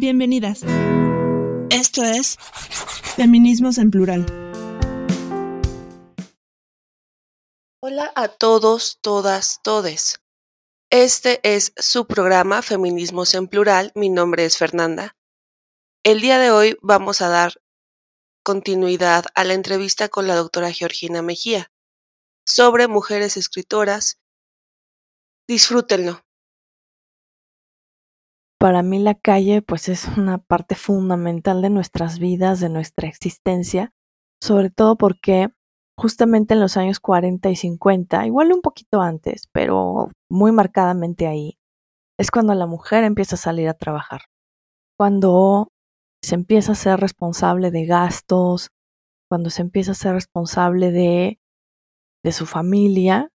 Bienvenidas. Esto es Feminismos en Plural. Hola a todos, todas, todes. Este es su programa Feminismos en Plural. Mi nombre es Fernanda. El día de hoy vamos a dar continuidad a la entrevista con la doctora Georgina Mejía sobre mujeres escritoras. Disfrútenlo. Para mí la calle pues es una parte fundamental de nuestras vidas, de nuestra existencia, sobre todo porque justamente en los años 40 y 50, igual un poquito antes, pero muy marcadamente ahí, es cuando la mujer empieza a salir a trabajar, cuando se empieza a ser responsable de gastos, cuando se empieza a ser responsable de, de su familia,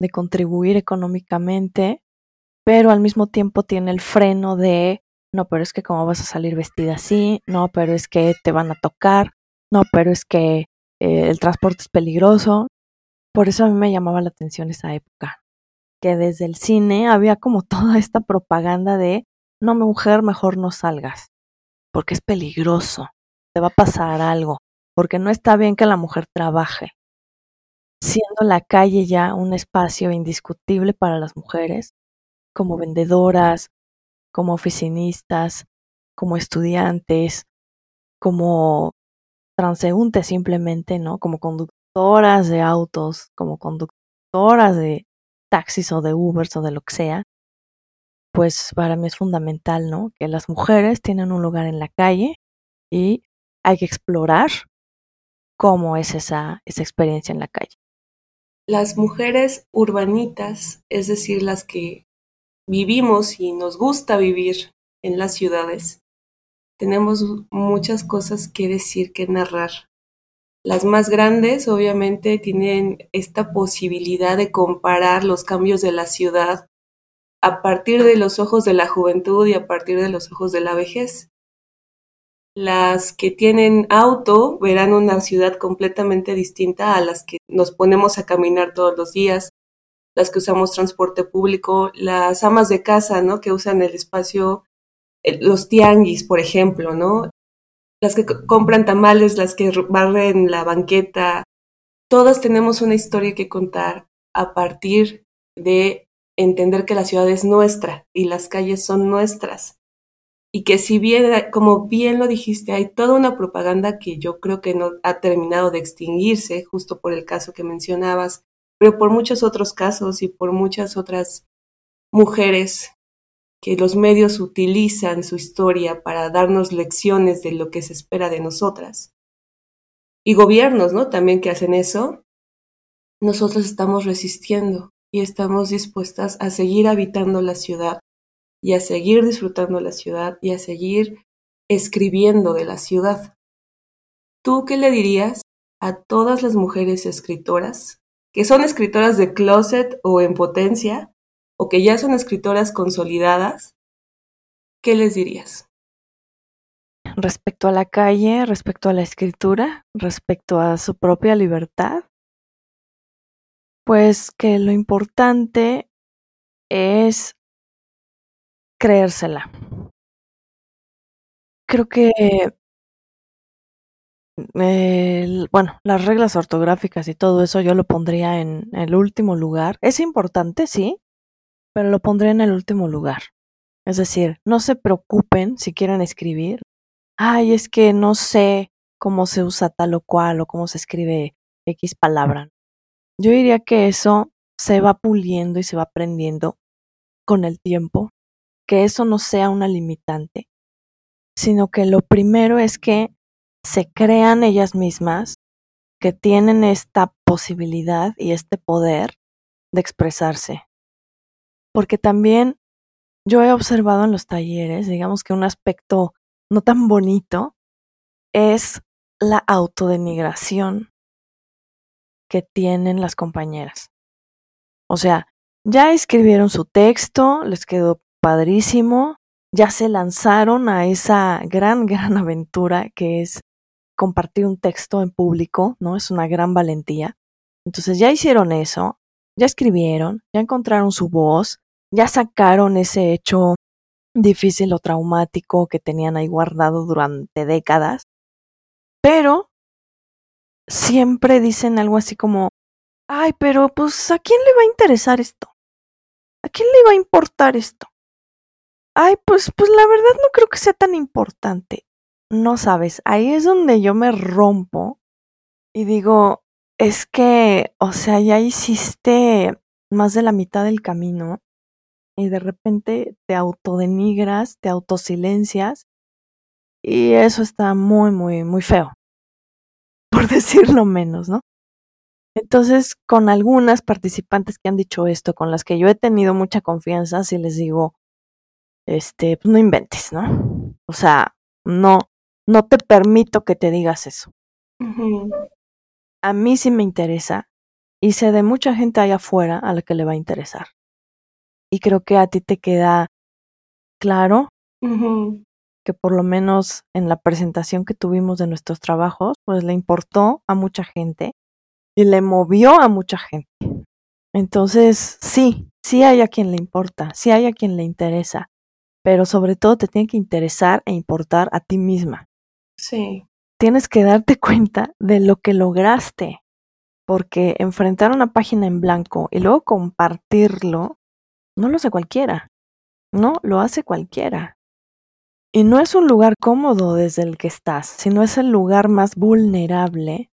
de contribuir económicamente pero al mismo tiempo tiene el freno de, no, pero es que cómo vas a salir vestida así, no, pero es que te van a tocar, no, pero es que eh, el transporte es peligroso. Por eso a mí me llamaba la atención esa época, que desde el cine había como toda esta propaganda de, no, mujer, mejor no salgas, porque es peligroso, te va a pasar algo, porque no está bien que la mujer trabaje. Siendo la calle ya un espacio indiscutible para las mujeres, como vendedoras, como oficinistas, como estudiantes, como transeúntes simplemente, ¿no? Como conductoras de autos, como conductoras de taxis o de Ubers o de lo que sea, pues para mí es fundamental, ¿no? Que las mujeres tienen un lugar en la calle y hay que explorar cómo es esa, esa experiencia en la calle. Las mujeres urbanitas, es decir, las que vivimos y nos gusta vivir en las ciudades, tenemos muchas cosas que decir, que narrar. Las más grandes obviamente tienen esta posibilidad de comparar los cambios de la ciudad a partir de los ojos de la juventud y a partir de los ojos de la vejez. Las que tienen auto verán una ciudad completamente distinta a las que nos ponemos a caminar todos los días, las que usamos transporte público, las amas de casa, ¿no? Que usan el espacio, eh, los tianguis, por ejemplo, ¿no? Las que compran tamales, las que barren la banqueta. Todas tenemos una historia que contar a partir de entender que la ciudad es nuestra y las calles son nuestras. Y que si bien, como bien lo dijiste, hay toda una propaganda que yo creo que no ha terminado de extinguirse, justo por el caso que mencionabas, pero por muchos otros casos y por muchas otras mujeres que los medios utilizan su historia para darnos lecciones de lo que se espera de nosotras. Y gobiernos, ¿no? También que hacen eso. Nosotros estamos resistiendo y estamos dispuestas a seguir habitando la ciudad y a seguir disfrutando la ciudad y a seguir escribiendo de la ciudad. ¿Tú qué le dirías a todas las mujeres escritoras que son escritoras de closet o en potencia, o que ya son escritoras consolidadas, ¿qué les dirías? Respecto a la calle, respecto a la escritura, respecto a su propia libertad, pues que lo importante es creérsela. Creo que bueno, las reglas ortográficas y todo eso yo lo pondría en el último lugar. Es importante, sí, pero lo pondré en el último lugar. Es decir, no se preocupen si quieren escribir. Ay, es que no sé cómo se usa tal o cual o cómo se escribe X palabra. Yo diría que eso se va puliendo y se va aprendiendo con el tiempo, que eso no sea una limitante, sino que lo primero es que se crean ellas mismas que tienen esta posibilidad y este poder de expresarse. Porque también yo he observado en los talleres, digamos que un aspecto no tan bonito es la autodenigración que tienen las compañeras. O sea, ya escribieron su texto, les quedó padrísimo, ya se lanzaron a esa gran, gran aventura que es compartir un texto en público, ¿no? Es una gran valentía. Entonces ya hicieron eso, ya escribieron, ya encontraron su voz, ya sacaron ese hecho difícil o traumático que tenían ahí guardado durante décadas, pero siempre dicen algo así como, ay, pero pues ¿a quién le va a interesar esto? ¿A quién le va a importar esto? Ay, pues, pues la verdad no creo que sea tan importante. No sabes, ahí es donde yo me rompo y digo, es que, o sea, ya hiciste más de la mitad del camino y de repente te autodenigras, te autosilencias y eso está muy, muy, muy feo, por decirlo menos, ¿no? Entonces, con algunas participantes que han dicho esto, con las que yo he tenido mucha confianza, si les digo, este, pues no inventes, ¿no? O sea, no, no te permito que te digas eso. A mí sí me interesa y sé de mucha gente allá afuera a la que le va a interesar. Y creo que a ti te queda claro que por lo menos en la presentación que tuvimos de nuestros trabajos, pues le importó a mucha gente y le movió a mucha gente. Entonces, sí, sí hay a quien le importa, sí hay a quien le interesa, pero sobre todo te tiene que interesar e importar a ti misma. Sí. Tienes que darte cuenta de lo que lograste, porque enfrentar una página en blanco y luego compartirlo, no lo hace cualquiera, no lo hace cualquiera. Y no es un lugar cómodo desde el que estás, sino es el lugar más vulnerable,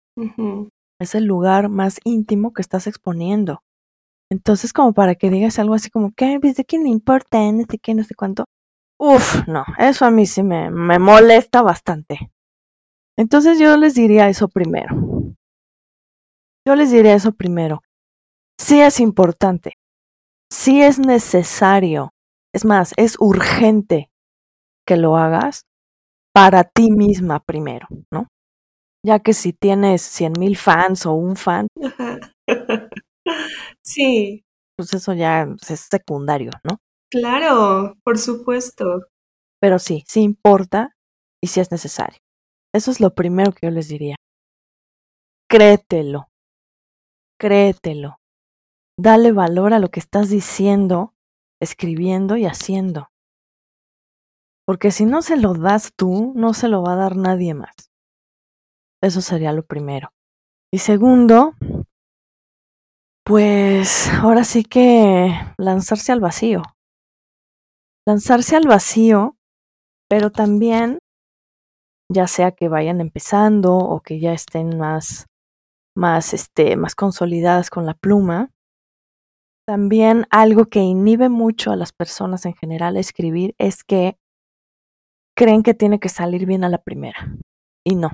es el lugar más íntimo que estás exponiendo. Entonces, como para que digas algo así como, ¿qué? ¿De quién le importa? No sé qué, no sé cuánto. Uf, no, eso a mí sí me, me molesta bastante. Entonces yo les diría eso primero. Yo les diría eso primero. Sí es importante, sí es necesario, es más, es urgente que lo hagas para ti misma primero, ¿no? Ya que si tienes cien mil fans o un fan, sí, pues eso ya es secundario, ¿no? Claro, por supuesto. Pero sí, sí importa y sí es necesario. Eso es lo primero que yo les diría. Créetelo créetelo. Dale valor a lo que estás diciendo, escribiendo y haciendo. Porque si no se lo das tú, no se lo va a dar nadie más. Eso sería lo primero. Y segundo, pues ahora sí que lanzarse al vacío. Lanzarse al vacío, pero también, ya sea que vayan empezando o que ya estén más más, este, más consolidadas con la pluma. También algo que inhibe mucho a las personas en general a escribir es que creen que tiene que salir bien a la primera. Y no.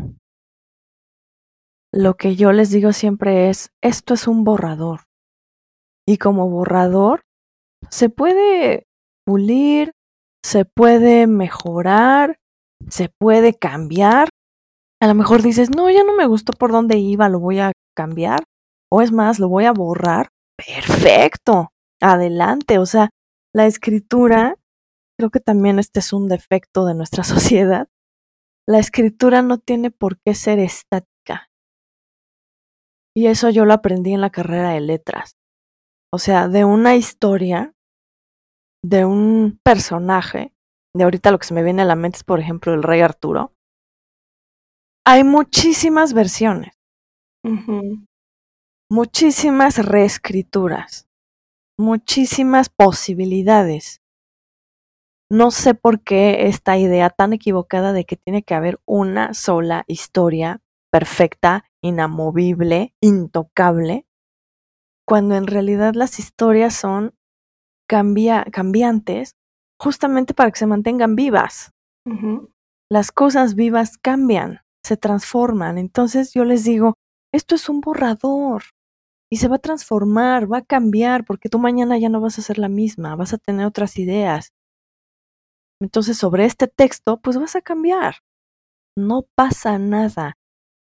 Lo que yo les digo siempre es, esto es un borrador. Y como borrador, se puede pulir, se puede mejorar, se puede cambiar a lo mejor dices, no, ya no me gustó por dónde iba, lo voy a cambiar. O es más, lo voy a borrar. Perfecto. Adelante. O sea, la escritura, creo que también este es un defecto de nuestra sociedad. La escritura no tiene por qué ser estática. Y eso yo lo aprendí en la carrera de letras. O sea, de una historia, de un personaje, de ahorita lo que se me viene a la mente es, por ejemplo, el rey Arturo. Hay muchísimas versiones, muchísimas reescrituras, muchísimas posibilidades. No sé por qué esta idea tan equivocada de que tiene que haber una sola historia perfecta, inamovible, intocable, cuando en realidad las historias son cambiantes justamente para que se mantengan vivas. Las cosas vivas cambian se transforman. Entonces yo les digo, esto es un borrador y se va a transformar, va a cambiar, porque tú mañana ya no vas a ser la misma, vas a tener otras ideas. Entonces sobre este texto, pues vas a cambiar. No pasa nada.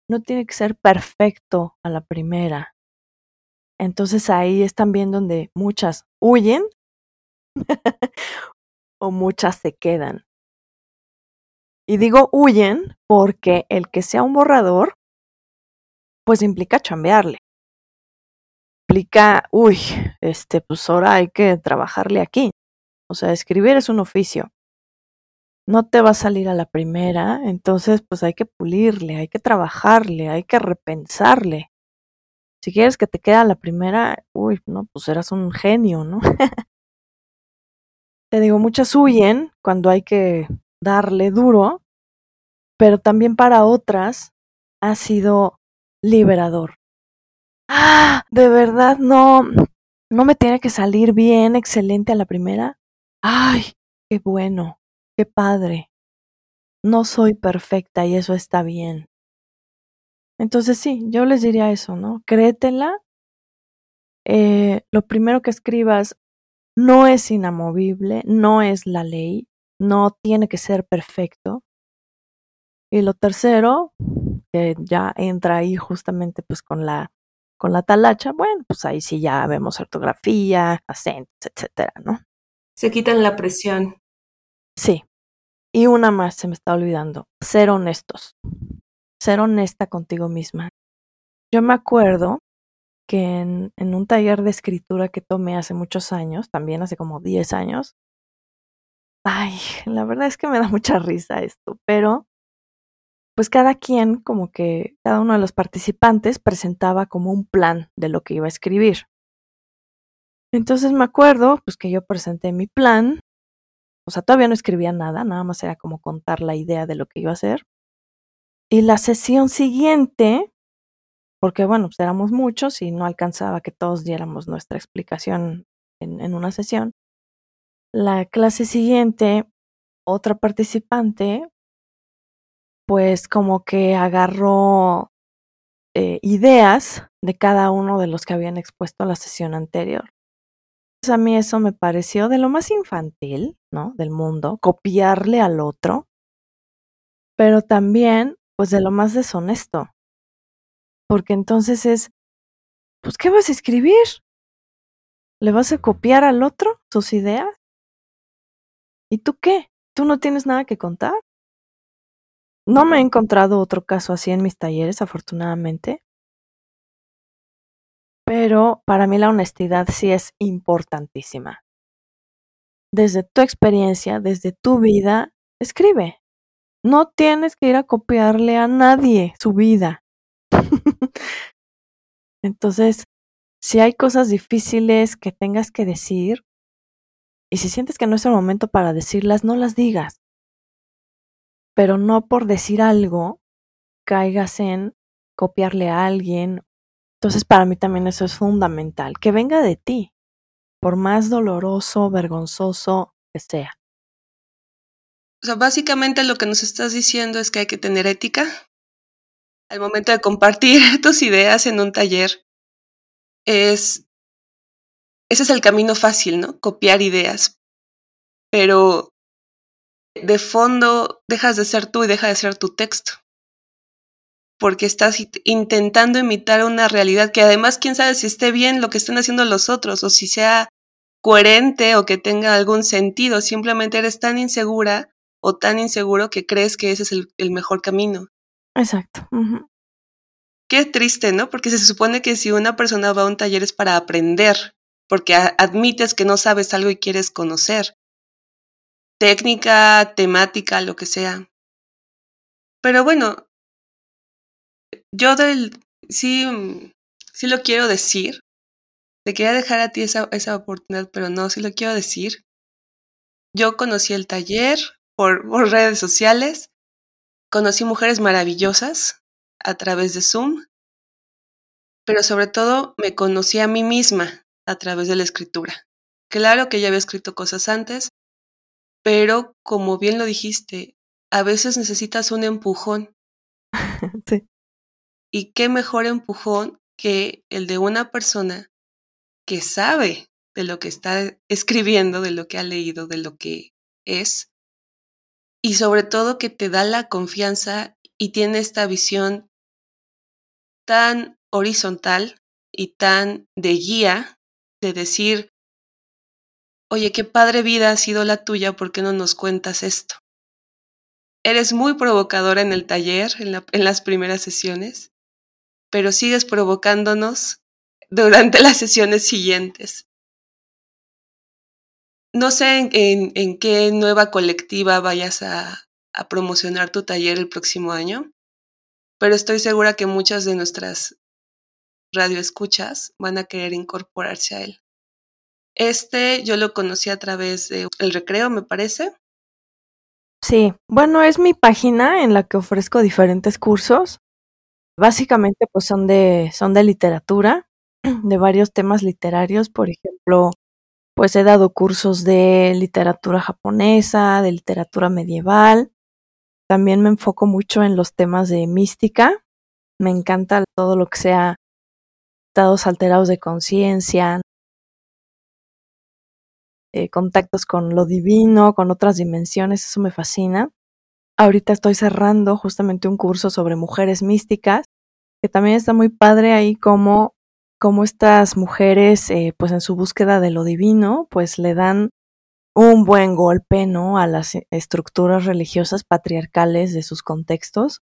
No tiene que ser perfecto a la primera. Entonces ahí es también donde muchas huyen o muchas se quedan. Y digo huyen porque el que sea un borrador, pues implica chambearle. Implica, uy, este, pues ahora hay que trabajarle aquí. O sea, escribir es un oficio. no te va a salir a la primera, entonces pues hay que pulirle, hay que trabajarle, hay que repensarle. Si quieres que te quede a la primera, uy, no, pues eras un genio, ¿no? te digo, muchas huyen cuando hay que darle duro, pero también para otras ha sido liberador. Ah, de verdad, no, no me tiene que salir bien, excelente a la primera. Ay, qué bueno, qué padre. No soy perfecta y eso está bien. Entonces sí, yo les diría eso, ¿no? Créetela. Eh, lo primero que escribas no es inamovible, no es la ley, no tiene que ser perfecto. Y lo tercero, que ya entra ahí justamente pues con la con la talacha, bueno, pues ahí sí ya vemos ortografía, acentos, etcétera, ¿no? Se quitan la presión. Sí. Y una más se me está olvidando, ser honestos. Ser honesta contigo misma. Yo me acuerdo que en, un taller de escritura que tomé hace muchos años, también hace como 10 años, ay, la verdad es que me da mucha risa esto, pero pues cada quien, como que cada uno de los participantes presentaba como un plan de lo que iba a escribir. Entonces me acuerdo, pues que yo presenté mi plan, o sea, todavía no escribía nada, nada más era como contar la idea de lo que iba a hacer. Y la sesión siguiente, porque bueno, pues éramos muchos y no alcanzaba que todos diéramos nuestra explicación en, una sesión. La clase siguiente, otra participante pues como que agarró eh, ideas de cada uno de los que habían expuesto la sesión anterior. Pues a mí eso me pareció de lo más infantil, ¿no? Del mundo, copiarle al otro, pero también, pues de lo más deshonesto. Porque entonces es, pues, ¿qué vas a escribir? ¿Le vas a copiar al otro sus ideas? ¿Y tú qué? ¿Tú no tienes nada que contar? No me he encontrado otro caso así en mis talleres, afortunadamente. Pero para mí la honestidad sí es importantísima. Desde tu experiencia, desde tu vida, escribe. No tienes que ir a copiarle a nadie su vida. Entonces, si hay cosas difíciles que tengas que decir, y si sientes que no es el momento para decirlas, no las digas pero no por decir algo caigas en copiarle a alguien. Entonces para mí también eso es fundamental, que venga de ti, por más doloroso, vergonzoso que sea. O sea, básicamente lo que nos estás diciendo es que hay que tener ética al momento de compartir tus ideas en un taller. Es ese es el camino fácil, ¿no? Copiar ideas. Pero de fondo dejas de ser tú y deja de ser tu texto. Porque estás intentando imitar una realidad que además quién sabe si esté bien lo que están haciendo los otros o si sea coherente o que tenga algún sentido. Simplemente eres tan insegura o tan inseguro que crees que ese es el, mejor camino. Exacto. Qué triste, ¿no? Porque se supone que si una persona va a un taller es para aprender, porque admites que no sabes algo y quieres conocer técnica, temática, lo que sea. Pero bueno, yo del, sí, sí lo quiero decir. Te quería dejar a ti esa, esa oportunidad, pero no, sí lo quiero decir. Yo conocí el taller por redes sociales, conocí mujeres maravillosas a través de Zoom, pero sobre todo me conocí a mí misma a través de la escritura. Claro que ya había escrito cosas antes, pero como bien lo dijiste, a veces necesitas un empujón. sí. Y qué mejor empujón que el de una persona que sabe de lo que está escribiendo, de lo que ha leído, de lo que es, y sobre todo que te da la confianza y tiene esta visión tan horizontal y tan de guía de decir, Oye, qué padre vida ha sido la tuya, ¿por qué no nos cuentas esto? Eres muy provocadora en el taller, en, las primeras sesiones, pero sigues provocándonos durante las sesiones siguientes. No sé en, qué nueva colectiva vayas a, a promocionar tu taller el próximo año, pero estoy segura que muchas de nuestras radioescuchas van a querer incorporarse a él. Este yo lo conocí a través de El Recreo, me parece. Sí, bueno, es mi página en la que ofrezco diferentes cursos. Básicamente pues son de son de literatura, de varios temas literarios, por ejemplo, pues he dado cursos de literatura japonesa, de literatura medieval. También me enfoco mucho en los temas de mística. Me encanta todo lo que sea estados alterados de conciencia, eh, contactos con lo divino, con otras dimensiones, eso me fascina. Ahorita estoy cerrando justamente un curso sobre mujeres místicas, que también está muy padre ahí como, como estas mujeres, eh, pues en su búsqueda de lo divino, pues le dan un buen golpe, ¿no? A las estructuras religiosas patriarcales de sus contextos.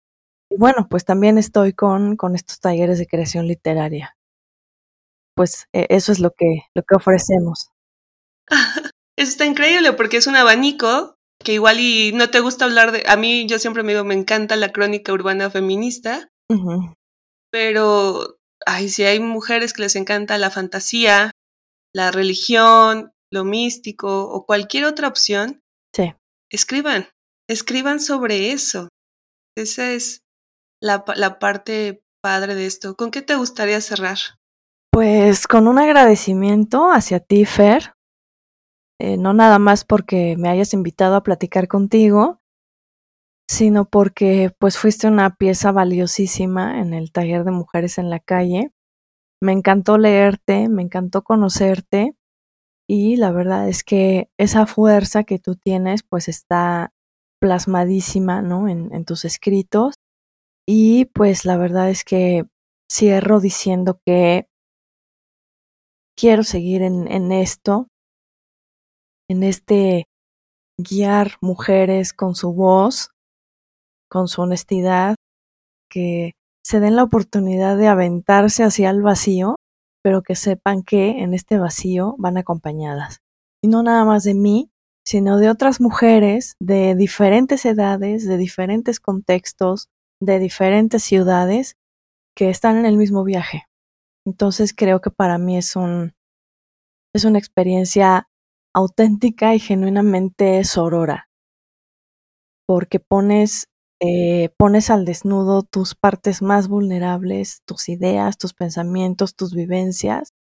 Y bueno, pues también estoy con, con estos talleres de creación literaria pues e, eso es lo que, lo que ofrecemos. Eso está increíble porque es un abanico que igual y no te gusta hablar de... A mí yo siempre me digo, me encanta la crónica urbana feminista, pero, ay, si hay mujeres que les encanta la fantasía, la religión, lo místico o cualquier otra opción, sí. escriban, escriban sobre eso. Esa es la, la parte padre de esto. ¿Con qué te gustaría cerrar? Pues con un agradecimiento hacia ti, Fer, eh, no nada más porque me hayas invitado a platicar contigo, sino porque pues fuiste una pieza valiosísima en el taller de mujeres en la calle. Me encantó leerte, me encantó conocerte y la verdad es que esa fuerza que tú tienes pues está plasmadísima, ¿no? En, tus escritos y pues la verdad es que cierro diciendo que quiero seguir en esto, en este guiar mujeres con su voz, con su honestidad, que se den la oportunidad de aventarse hacia el vacío, pero que sepan que en este vacío van acompañadas. Y no nada más de mí, sino de otras mujeres de diferentes edades, de diferentes contextos, de diferentes ciudades, que están en el mismo viaje. Entonces creo que para mí es un es una experiencia auténtica y genuinamente sorora, porque pones eh, pones al desnudo tus partes más vulnerables, tus ideas, tus pensamientos, tus vivencias,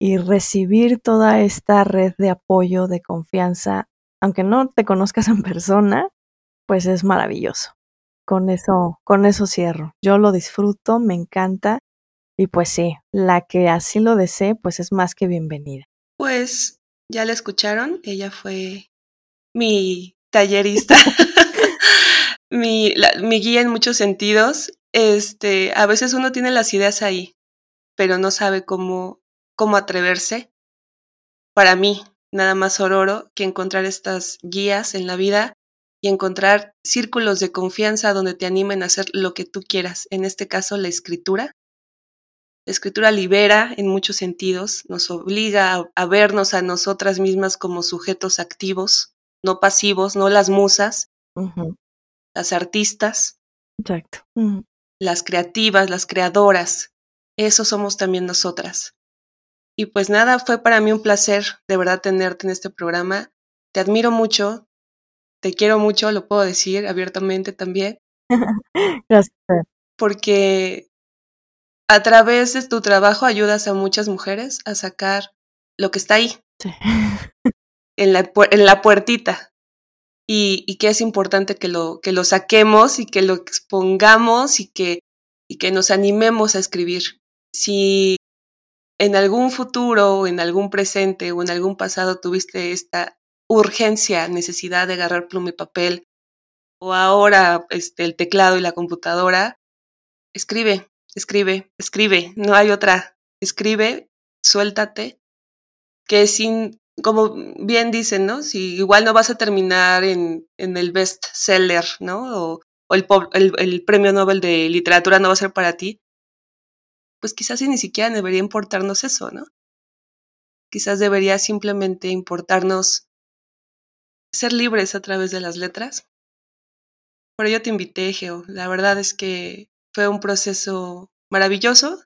y recibir toda esta red de apoyo, de confianza, aunque no te conozcas en persona, pues es maravilloso. Con eso, con eso cierro. Yo lo disfruto, me encanta y pues sí, la que así lo desee, pues es más que bienvenida. Pues ya la escucharon, ella fue mi tallerista, mi, mi guía en muchos sentidos. Este, a veces uno tiene las ideas ahí, pero no sabe cómo, cómo atreverse. Para mí, nada más ororo que encontrar estas guías en la vida y encontrar círculos de confianza donde te animen a hacer lo que tú quieras, en este caso la escritura, la escritura libera en muchos sentidos, nos obliga a, vernos a nosotras mismas como sujetos activos, no pasivos, no las musas, las artistas, Exacto. las creativas, las creadoras. Eso somos también nosotras. Y pues nada, fue para mí un placer de verdad tenerte en este programa. Te admiro mucho, te quiero mucho, lo puedo decir abiertamente también. Gracias. Porque a través de tu trabajo ayudas a muchas mujeres a sacar lo que está ahí. En la, en la puertita. Y, y, que es importante que lo, que lo saquemos y que lo expongamos y que, y que nos animemos a escribir. Si en algún futuro o en algún presente o en algún pasado tuviste esta urgencia, necesidad de agarrar pluma y papel, o ahora este, el teclado y la computadora, escribe, escribe, escribe, no hay otra. Escribe, suéltate, que sin, como bien dicen, ¿no? Si igual no vas a terminar en, en el best seller, ¿no? O, el, el, el, premio Nobel de literatura no va a ser para ti, pues quizás ni siquiera debería importarnos eso, ¿no? Quizás debería simplemente importarnos ser libres a través de las letras. Por ello te invité, Geo. La verdad es que fue un proceso maravilloso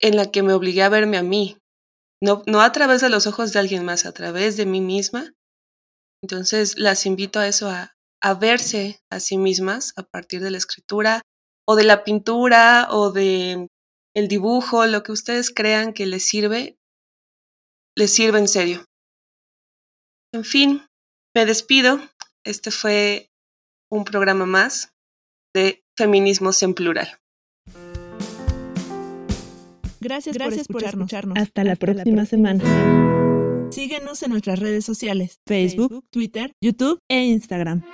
en la que me obligué a verme a mí, no, no a través de los ojos de alguien más, a través de mí misma. Entonces las invito a eso, a, a verse a sí mismas a partir de la escritura o de la pintura o de el dibujo, lo que ustedes crean que les sirve, les sirve en serio. En fin, me despido. Este fue un programa más de Feminismos en Plural. Gracias, Gracias por, escucharnos. Hasta, la, próxima semana. Síguenos en nuestras redes sociales, Facebook, Twitter, YouTube e Instagram.